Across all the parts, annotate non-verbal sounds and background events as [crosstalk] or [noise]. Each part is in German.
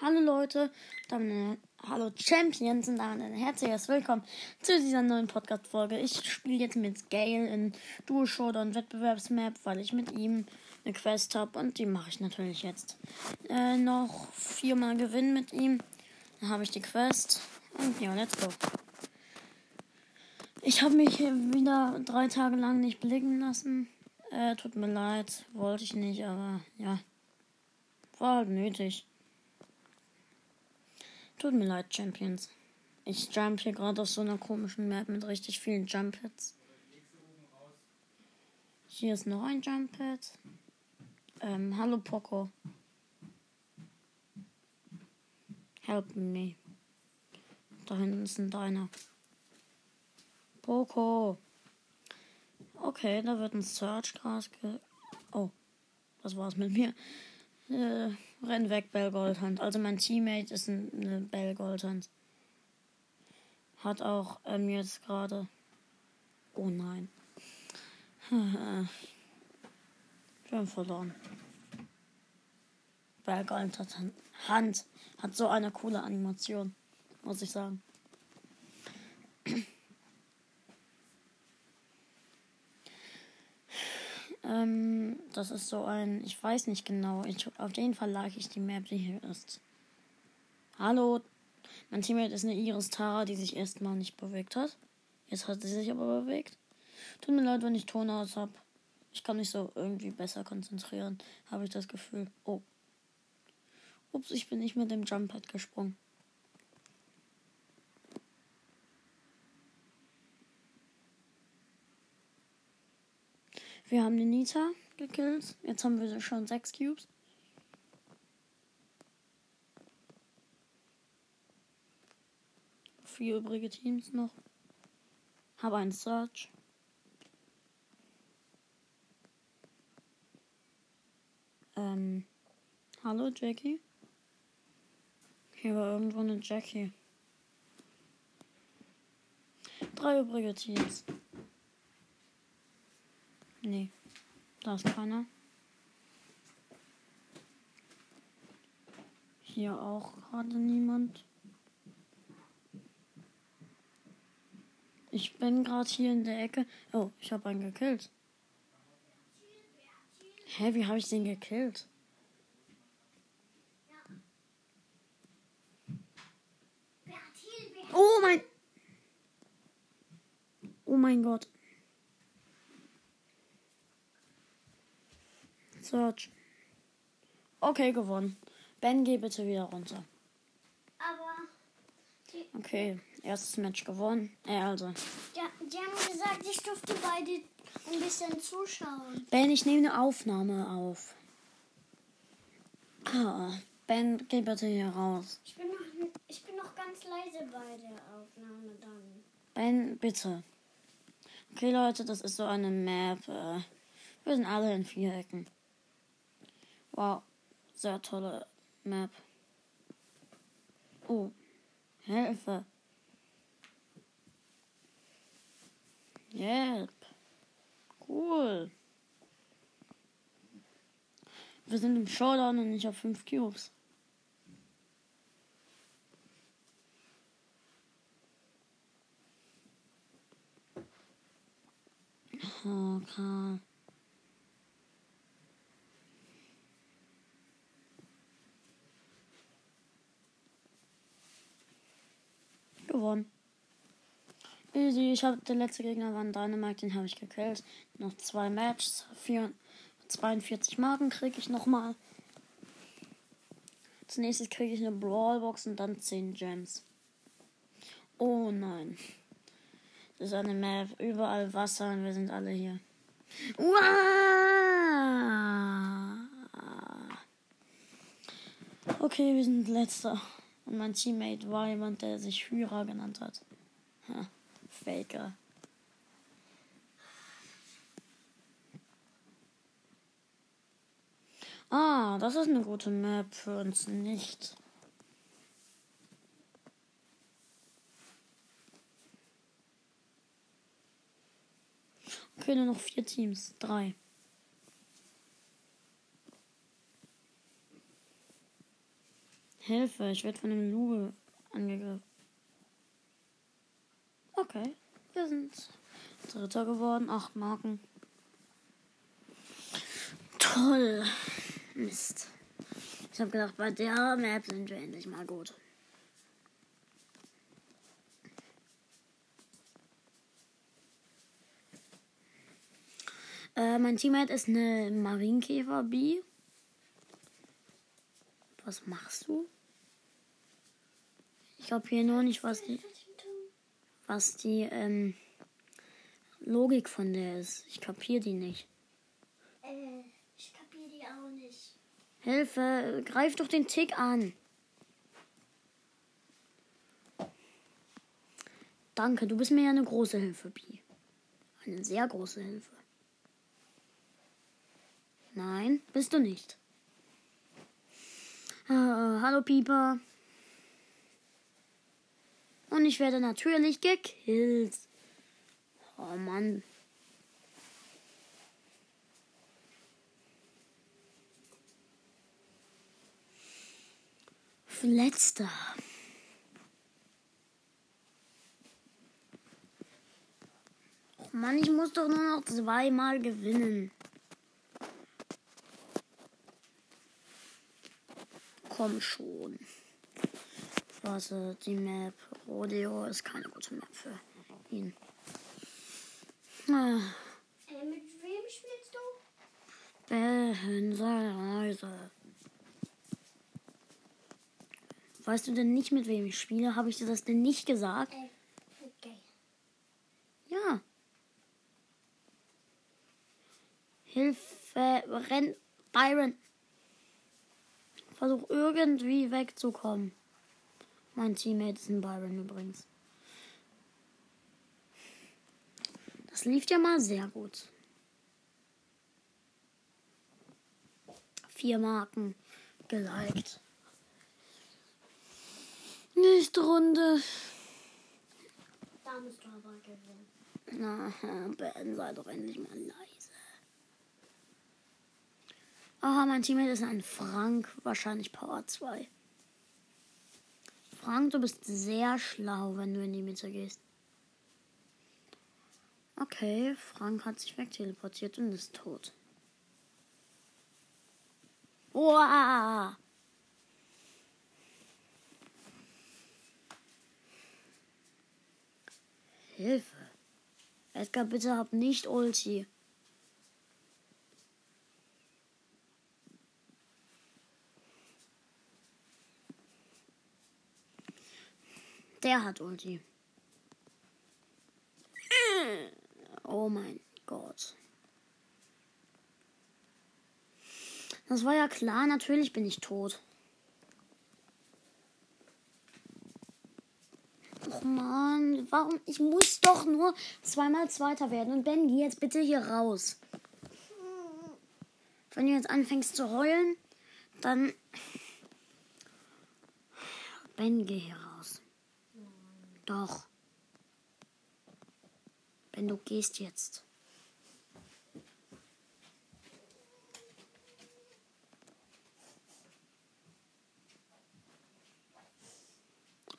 Hallo Leute, damit, äh, hallo Champions und damit ein herzliches Willkommen zu dieser neuen Podcast-Folge. Ich spiele jetzt mit Gale in Duo Showdown Wettbewerbsmap, weil ich mit ihm eine Quest habe und die mache ich natürlich jetzt. Äh, noch viermal gewinnen mit ihm, dann habe ich die Quest und ja, let's go. Ich habe mich wieder drei Tage lang nicht blicken lassen. Äh, tut mir leid, wollte ich nicht, aber ja, war halt nötig. Tut mir leid, Champions. Ich jump hier gerade auf so einer komischen Map mit richtig vielen Jump Hits. Hier ist noch ein Jump Hit. Ähm, hallo Poco. Help me. Da hinten ist ein Deiner. Poco. Okay, da wird ein Search Gras ge. Oh, was war's mit mir? Äh, renn weg, Bell Goldhand. Also mein Teammate ist ein, eine Bell Goldhand. Hat auch ähm, jetzt gerade. Oh nein. [laughs] Wir haben verloren. Bell Goldhand hat, Hand hat so eine coole Animation, muss ich sagen. [clears throat] Ähm, das ist so ein, ich weiß nicht genau. Ich, auf jeden Fall lag ich die Map, die hier ist. Hallo, mein Teammate ist eine Iris Tara, die sich erstmal nicht bewegt hat. Jetzt hat sie sich aber bewegt. Tut mir leid, wenn ich Ton aus habe. Ich kann mich so irgendwie besser konzentrieren, habe ich das Gefühl. Oh. Ups, ich bin nicht mit dem Jump-Pad gesprungen. Wir haben den Nita gekillt. Jetzt haben wir schon sechs Cubes. Vier übrige Teams noch. Habe einen Search. Ähm, hallo Jackie. Hier war irgendwo eine Jackie. Drei übrige Teams. Nee, da ist keiner. Hier auch gerade niemand. Ich bin gerade hier in der Ecke. Oh, ich habe einen gekillt. Hä, wie habe ich den gekillt? Oh mein. Oh mein Gott. Search. Okay, gewonnen. Ben, geh bitte wieder runter. Aber. Okay, erstes Match gewonnen. Äh, also. Die, die haben gesagt, ich durfte beide ein bisschen zuschauen. Ben, ich nehme eine Aufnahme auf. Ah, Ben, geh bitte hier raus. Ich bin noch, ich bin noch ganz leise bei der Aufnahme dann. Ben, bitte. Okay, Leute, das ist so eine Map. Äh, wir sind alle in Vierecken. Wow, sehr tolle Map. Oh, Hilfe. Help. Cool. Wir sind im Showdown und nicht auf 5 Cubes. Okay. Gewonnen. Easy, ich habe der letzte Gegner war ein Dynamite, den habe ich gekillt. Noch zwei Matches, vier, 42 Marken kriege ich nochmal. Zunächst kriege ich eine Brawlbox und dann 10 Gems. Oh nein. Das ist eine Map, überall Wasser und wir sind alle hier. Uah! Okay, wir sind letzter. Und mein Teammate war jemand, der sich Hyra genannt hat. Ha, Faker. Ah, das ist eine gute Map für uns nicht. Okay, nur noch vier Teams. Drei. Hilfe, ich werde von einem Luge angegriffen. Okay, wir sind Dritter geworden. Acht Marken. Toll. Mist. Ich habe gedacht, bei der Map sind wir endlich mal gut. Äh, mein Teammate ist eine Marienkäfer B. Was machst du? Ich glaube hier nur nicht, was die, was die ähm, Logik von der ist. Ich kapiere die nicht. Äh, ich kapiere die auch nicht. Hilfe, greif doch den Tick an. Danke, du bist mir ja eine große Hilfe, Pi. Eine sehr große Hilfe. Nein, bist du nicht. Äh, hallo, Pieper. Und ich werde natürlich gekillt. Oh Mann. Letzter. Oh Mann, ich muss doch nur noch zweimal gewinnen. Komm schon. Warte, die Map Rodeo ist keine gute Map für ihn. Ah, Äh, mit wem spielst du? Behensereise. Weißt du denn nicht, mit wem ich spiele? Habe ich dir das denn nicht gesagt? Äh, okay. Ja. Hilfe, renn, Byron. Versuch irgendwie wegzukommen. Mein Teammate ist ein Byron übrigens. Das lief ja mal sehr gut. Vier Marken geliked. Nächste Runde. Da musst du aber gewinnen. Na, [laughs] Ben, sei doch endlich mal leise. Aha, mein Teammate ist ein Frank, wahrscheinlich Power 2. Frank, du bist sehr schlau, wenn du in die Mitte gehst. Okay, Frank hat sich wegteleportiert und ist tot. Wow! Hilfe. Edgar, bitte hab nicht Ulti. Der hat Ulti. Oh mein Gott. Das war ja klar, natürlich bin ich tot. Och man, warum? Ich muss doch nur zweimal Zweiter werden. Und Ben, geh jetzt bitte hier raus. Wenn du jetzt anfängst zu heulen, dann. Ben, geh hier raus. Doch. Ben, du gehst jetzt.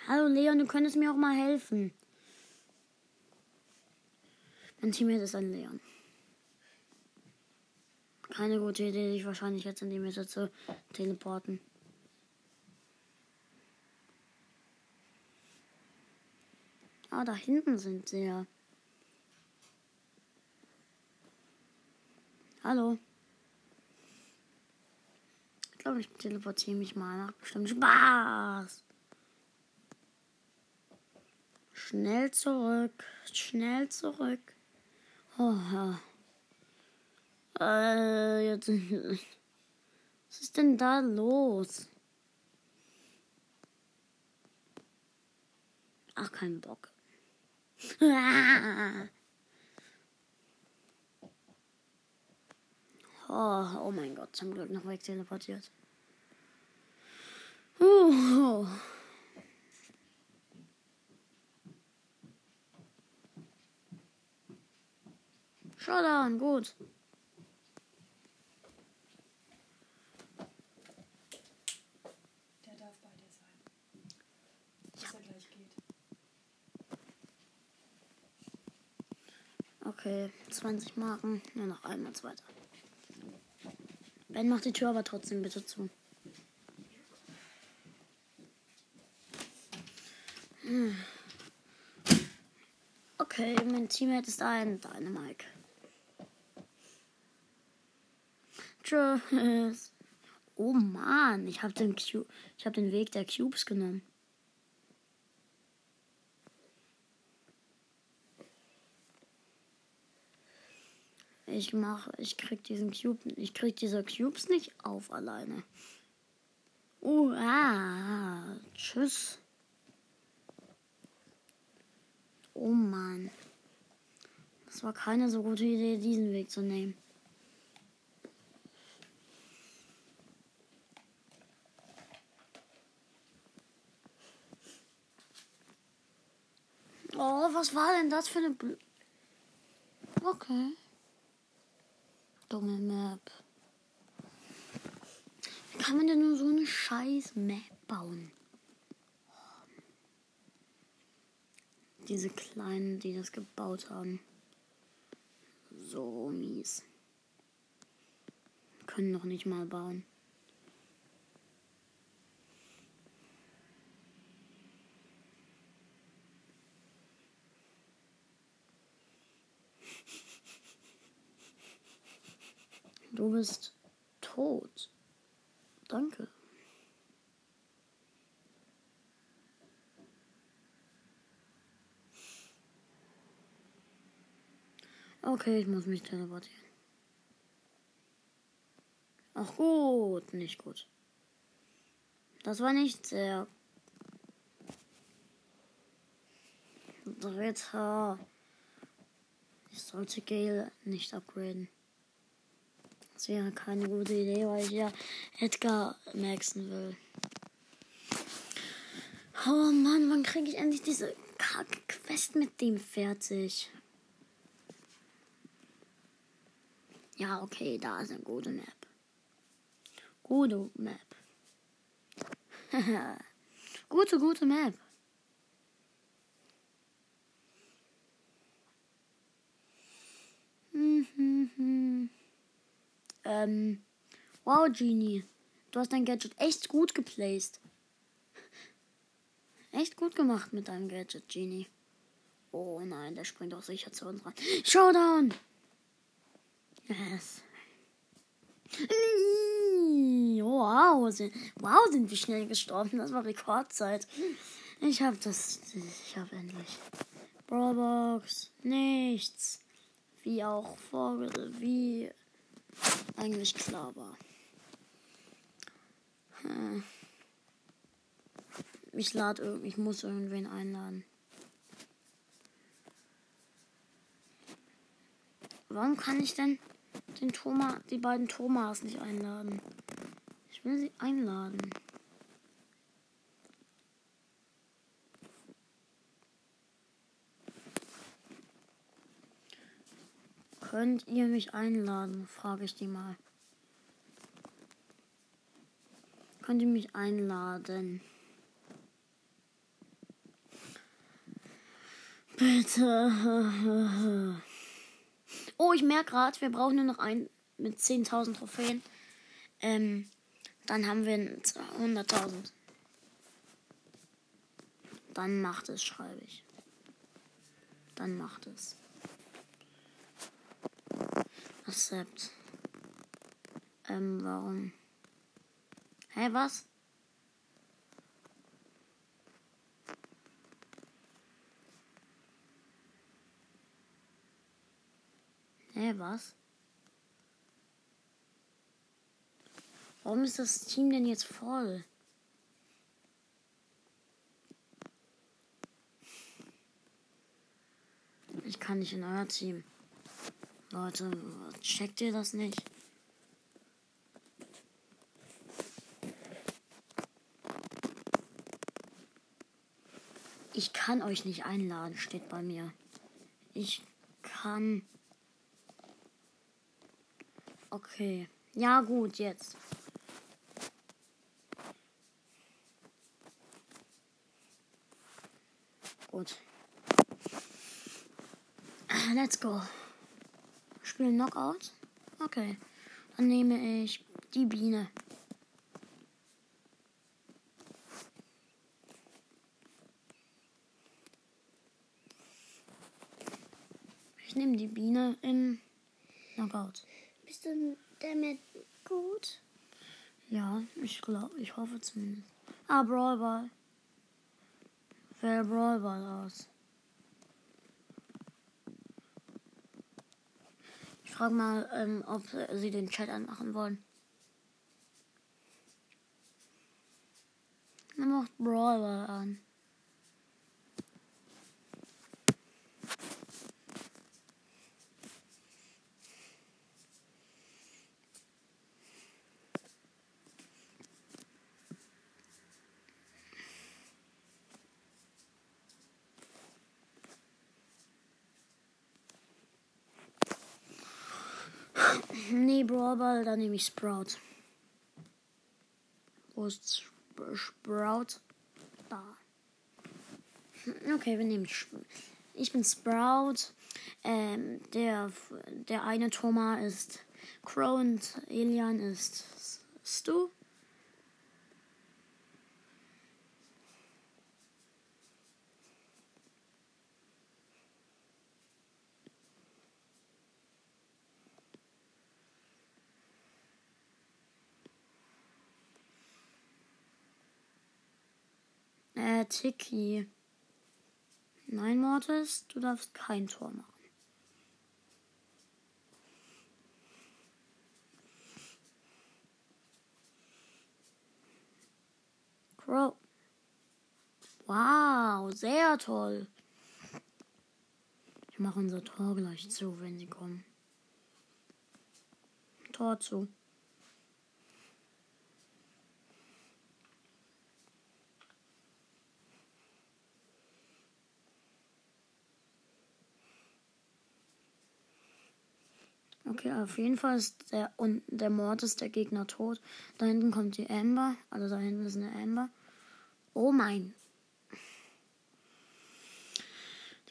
Hallo Leon, du könntest mir auch mal helfen. Mein Teammate ist ein Leon. Keine gute Idee, dich wahrscheinlich jetzt in die Mitte zu teleporten. Ah, da hinten sind sie ja. Hallo. Ich glaube, ich teleportiere mich mal nach bestimmt Spaß. Schnell zurück, schnell zurück. Oh, ja. Äh, jetzt. [laughs] Was ist denn da los? Ach, kein Bock. [laughs] Oh, oh mein Gott, zum Glück noch weg teleportiert. Uh. Showdown, gut. Der darf bei dir Okay, 20 Marken. Nur noch einmal zweiter. Ben macht die Tür aber trotzdem bitte zu. Hm. Okay, mein Teammate ist ein Dynamike. Tschüss. Oh Mann, ich habe den, hab den Weg der Cubes genommen. Ich mach, ich krieg diesen Cube, ich krieg diese Cubes nicht auf alleine. Uh, ah, tschüss. Oh Mann. Das war keine so gute Idee, diesen Weg zu nehmen. Oh, was war denn das für eine... Bl okay. Dumme Map. Wie kann man denn nur so eine scheiß Map bauen? Diese Kleinen, die das gebaut haben. So mies. Können noch nicht mal bauen. Du bist tot. Danke. Okay, ich muss mich teleportieren. Ach gut, nicht gut. Das war nicht sehr. Dritter. Ich sollte Gale nicht upgraden. Das wäre keine gute Idee, weil ich ja Edgar maxen will. Oh Mann, wann kriege ich endlich diese Kack-Quest mit dem fertig? Ja, okay, da ist eine gute Map. Gute Map. [laughs] gute, gute Map. Ähm, wow, Genie. Du hast dein Gadget echt gut geplaced. Echt gut gemacht mit deinem Gadget, Genie. Oh nein, der springt doch sicher zu uns ran. Showdown! Yes. Wow, sind, wow, sind wir schnell gestorben. Das war Rekordzeit. Ich hab das. Ich hab endlich. Brawlbox. Nichts. Wie auch vor. Wie eigentlich klar war. Hm. Ich lade ich muss irgendwen einladen. Warum kann ich denn den Thomas, die beiden Thomas nicht einladen. Ich will sie einladen. Könnt ihr mich einladen? Frage ich die mal. Könnt ihr mich einladen? Bitte. [laughs] Oh, ich merke gerade, wir brauchen nur noch einen mit 10.000 Trophäen. Ähm, dann haben wir 100.000. Dann macht es, schreibe ich. Dann macht es. Accept. Ähm, warum? Hä, hey, was? Hä, was? Warum ist das Team denn jetzt voll? Ich kann nicht in euer Team. Leute, checkt ihr das nicht? Ich kann euch nicht einladen, steht bei mir. Ich kann Okay. Ja, gut, jetzt. Gut. Let's go. Spielen Knockout? Okay. Dann nehme ich die Biene. Ich nehme die Biene in Knockout. Bist du damit gut? Ja, ich glaube, ich hoffe zumindest. Ah, Brawlball. Wer Brawlball aus? Frage mal, ähm, ob sie den Chat anmachen wollen. Er macht Brawlball an. Nee, Brawlball, dann nehme ich Sprout. Wo ist Sp Sprout? Da. Okay, wir nehmen. Ich bin Sprout. Ähm, der, der eine Thomas ist Crow und Elian ist Stu. Äh, Tiki. Nein, Mortis, du darfst kein Tor machen. Crow. Wow, sehr toll. Ich mache unser Tor gleich zu, wenn sie kommen. Tor zu. Okay, auf jeden Fall ist der und der Mord ist der Gegner tot. Da hinten kommt die Amber, also da hinten ist eine Amber. Oh mein.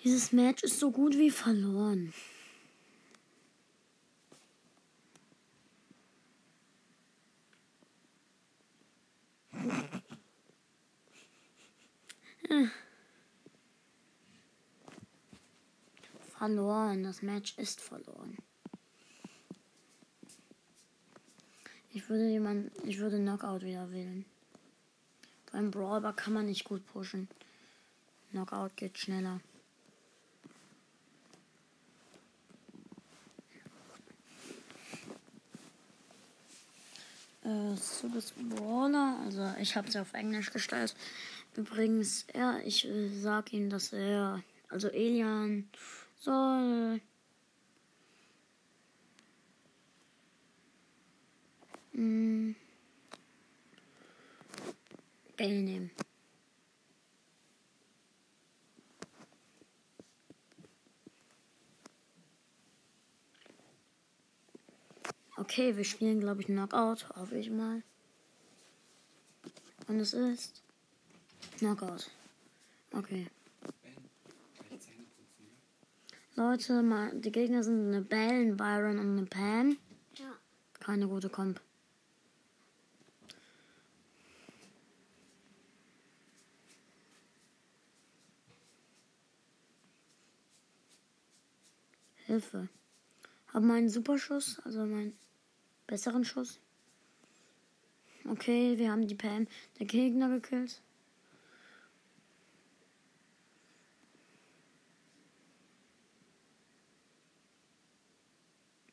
Dieses Match ist so gut wie verloren. Verloren, das Match ist verloren. Ich würde jemand, ich würde Knockout wieder wählen. Beim Brawler kann man nicht gut pushen. Knockout geht schneller. Äh, so das Brawler, also ich habe sie auf Englisch gestellt. Übrigens, ja, ich äh, sag ihm, dass er, also Elian, soll Hm. Bell nehmen. Okay, wir spielen, glaube ich, Knockout. Hoffe ich mal. Und es ist Knockout. Okay. Leute, mal, die Gegner sind eine Bell, ein Byron und eine Pam. Ja. Keine gute Komp. Hilfe. Hab meinen Superschuss, also meinen besseren Schuss. Okay, wir haben die Pam der Gegner gekillt.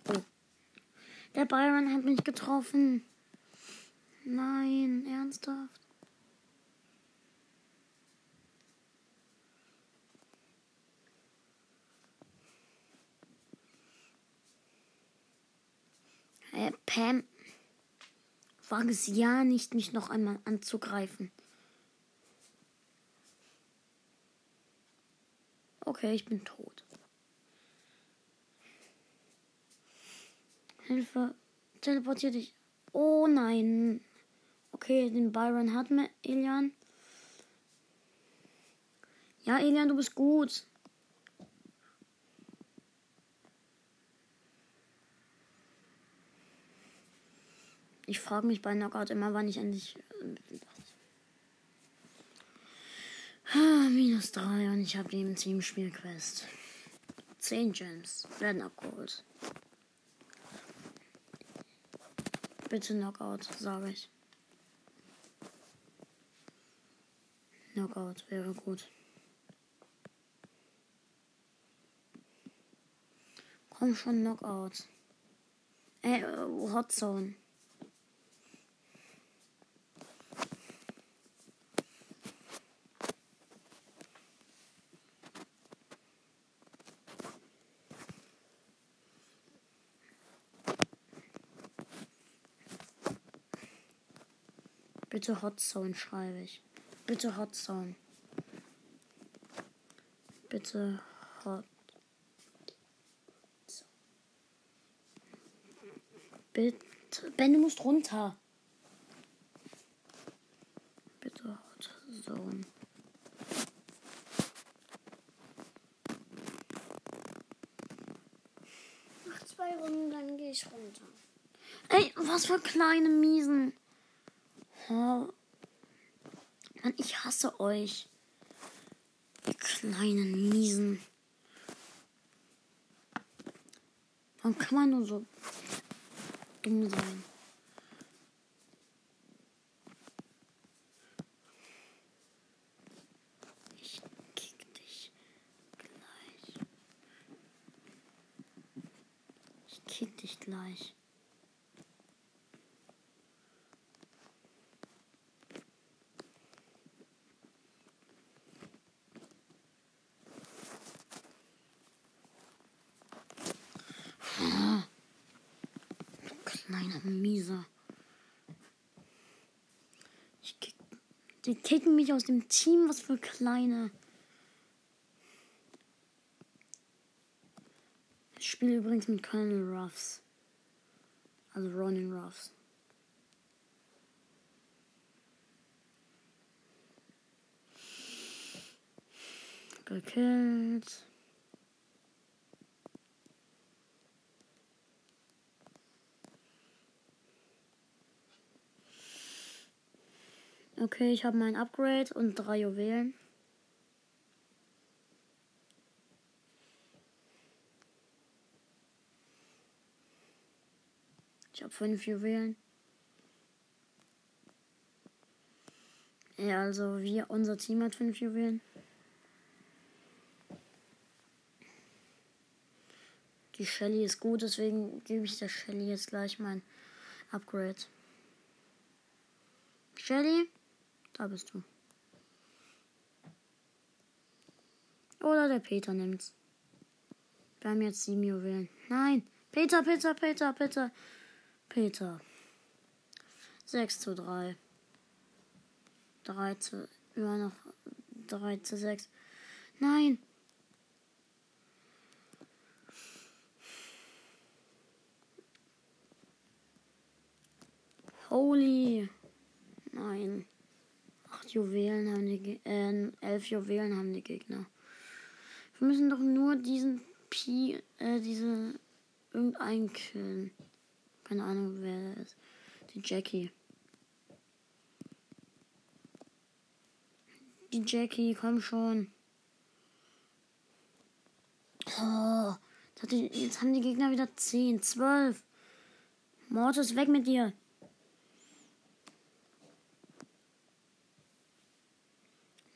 Oh. Der Byron hat mich getroffen. Nein, ernsthaft. Äh, Pam, wage es ja nicht, mich noch einmal anzugreifen. Okay, ich bin tot. Hilfe, teleportier dich. Oh nein. Okay, den Byron hat mir Elian. Ja, Elian, du bist gut. Ich frage mich bei Knockout immer, wann ich endlich. Ah, minus 3 und ich habe die im Teamspielquest. 10 Gems werden abgeholt. Bitte Knockout, sage ich. Knockout wäre gut. Komm schon, Knockout. Äh, Hot Bitte Hot Zone schreibe ich. Bitte Hot Zone. Bitte Hot. Bitte. Ben, du musst runter. Bitte Hot Zone. Noch zwei Runden, dann gehe ich runter. Ey, was für kleine Miesen. Oh. Mann, ich hasse euch. Die kleinen Miesen. Warum kann man nur so dumm sein? Ich kick dich gleich. Ich kick dich gleich. Kleiner Mieser. Ich kick, kicken mich aus dem Team, was für kleine. Ich spiele übrigens mit Colonel Ruffs. Also Ronin Ruffs. Gekillt. Okay, ich habe mein Upgrade und drei Juwelen. Ich habe fünf Juwelen. Ja, also wir, unser Team hat fünf Juwelen. Die Shelly ist gut, deswegen gebe ich der Shelly jetzt gleich mein Upgrade. Shelly, da bist du. Oder der Peter nimmt's. Wir haben jetzt sieben Juwelen. Nein, Peter, Peter, Peter, Peter, Peter. 6 zu 3. 3 zu. Immer noch 3 zu 6. Nein. Holy. Nein. Acht Juwelen haben die. Äh, elf Juwelen haben die Gegner. Wir müssen doch nur diesen Pi. Äh, diese. Irgendeinen killen. Keine Ahnung, wer der ist. Die Jackie. Die Jackie, komm schon. Oh, jetzt haben die Gegner wieder 10, 12. Mortis, weg mit dir.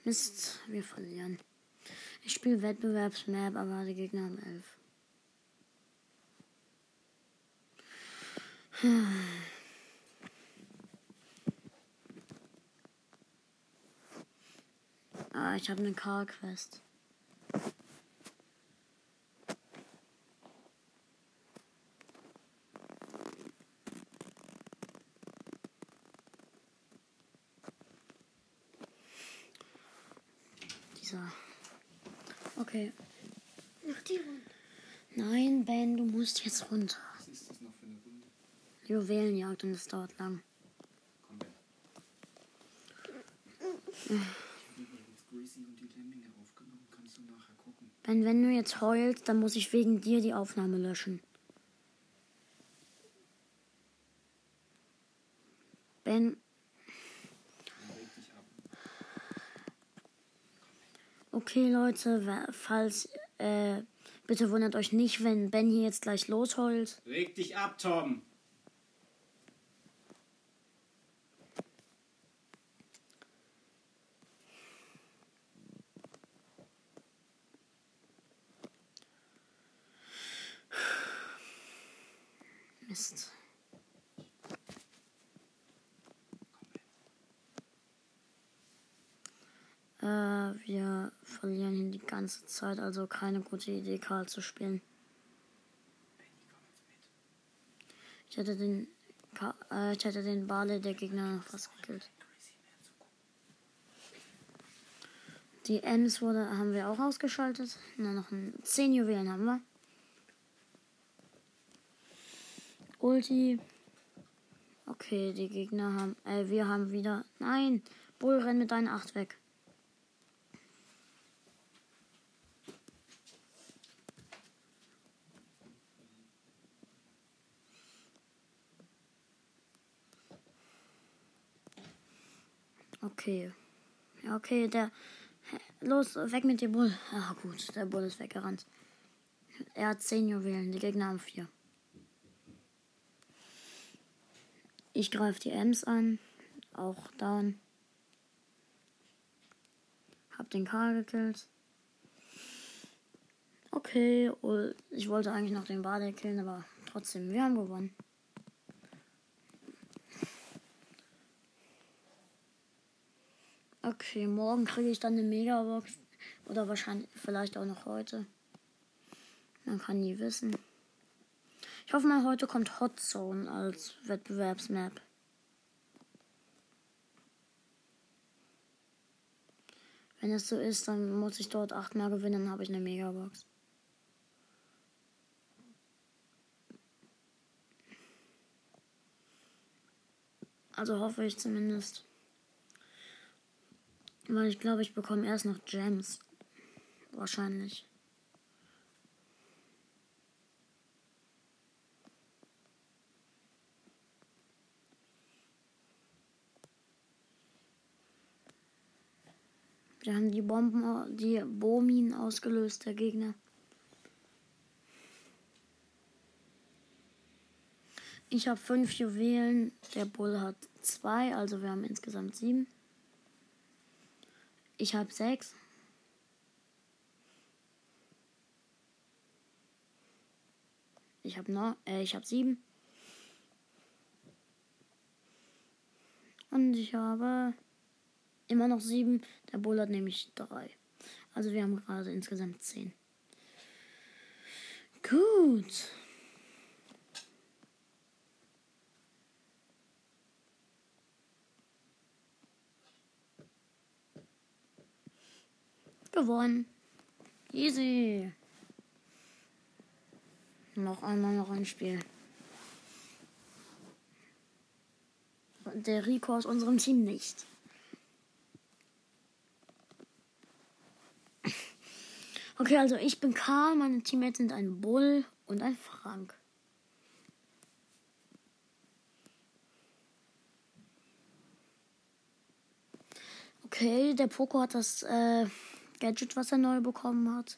Mist, wir verlieren. Ich spiele Wettbewerbsmap, aber die Gegner haben 11. Ah, ich habe eine Car-Quest. runter. Was ist das noch für eine Runde? Juwelenjagd und das dauert lang. Komm her. Ben, wenn du jetzt heulst, dann muss ich wegen dir die Aufnahme löschen. Ben. Okay, Leute, falls äh, bitte wundert euch nicht, wenn Ben hier jetzt gleich losheult. Reg dich ab, Tom. Mist. Äh, wir verlieren hier die ganze Zeit, also keine gute Idee, Karl zu spielen. Ich hätte den, Ka äh, ich hätte den Bale der Gegner noch fast gekillt. Die Ems wurde, haben wir auch ausgeschaltet. Nur noch ein 10 Juwelen haben wir. Ulti. Okay, die Gegner haben, äh, wir haben wieder, nein, Bull, renn mit deinen 8 weg. Okay. Ja, okay, der. Los, weg mit dir, Bull. Ah, gut, der Bull ist weggerannt. Er hat 10 Juwelen, die Gegner haben 4. Ich greife die Ems an. Auch down. Hab den Karl gekillt. Okay, und ich wollte eigentlich noch den Bade killen, aber trotzdem, wir haben gewonnen. Okay, morgen kriege ich dann eine Megabox. Oder wahrscheinlich, vielleicht auch noch heute. Man kann nie wissen. Ich hoffe mal, heute kommt Hot Zone als Wettbewerbsmap. Wenn es so ist, dann muss ich dort achtmal gewinnen, dann habe ich eine Megabox. Also hoffe ich zumindest. Weil ich glaube, ich bekomme erst noch Gems. Wahrscheinlich. Wir haben die Bomben, die Bomin ausgelöst, der Gegner. Ich habe fünf Juwelen, der Bull hat zwei, also wir haben insgesamt sieben. Ich habe sechs. Ich habe noch, äh, ich habe sieben. Und ich habe immer noch sieben. Der Bull hat nämlich drei. Also wir haben gerade insgesamt zehn. Gut. Gewonnen. Easy. Noch einmal noch ein Spiel. Der Rico aus unserem Team nicht. Okay, also ich bin Karl, meine Teammates sind ein Bull und ein Frank. Okay, der Poco hat das äh, Gadget, was er neu bekommen hat.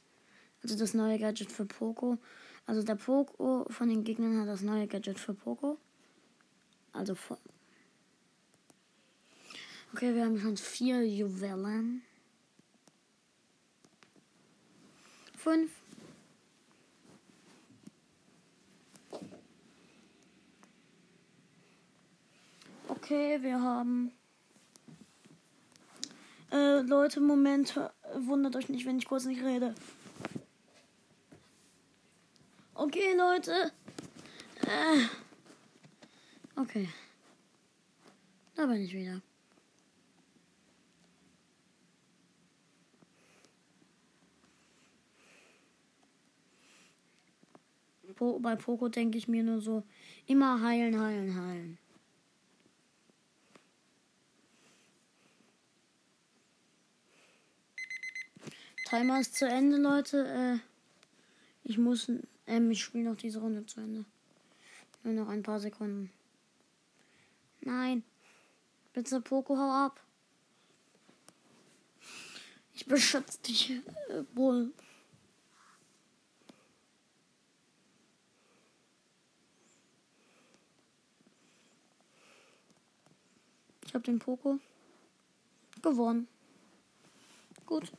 Also das neue Gadget für Poco. Also der Poco von den Gegnern hat das neue Gadget für Poco. Also von. Okay, wir haben schon vier Juwelen. Fünf. Okay, wir haben. Äh, Leute, Moment, wundert euch nicht, wenn ich kurz nicht rede. Okay, Leute. Äh. Okay. Da bin ich wieder. Bei Poco denke ich mir nur so, immer heilen, heilen, heilen. Timer ist zu Ende, Leute. Äh, ich muss, ähm, ich spiele noch diese Runde zu Ende. Nur noch ein paar Sekunden. Nein. Bitte, Poco, hau ab. Ich beschütze dich, äh, Bull. Ich habe den Poko gewonnen. Gut.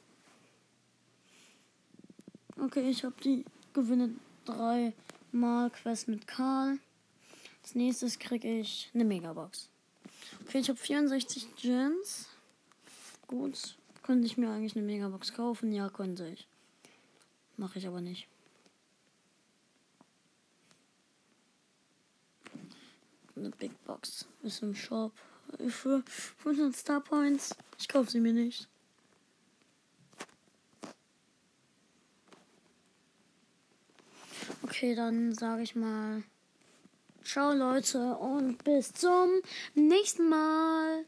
Okay, ich habe die gewinne drei Mal Quest mit Karl. Als nächstes kriege ich eine Megabox. Okay, ich habe 64 Gens. Gut. Könnte ich mir eigentlich eine Megabox kaufen? Ja, könnte ich. Mache ich aber nicht. Eine Big Box ist im Shop für 500 Star Points. Ich kaufe sie mir nicht. Okay, dann sage ich mal. Ciao Leute und bis zum nächsten Mal.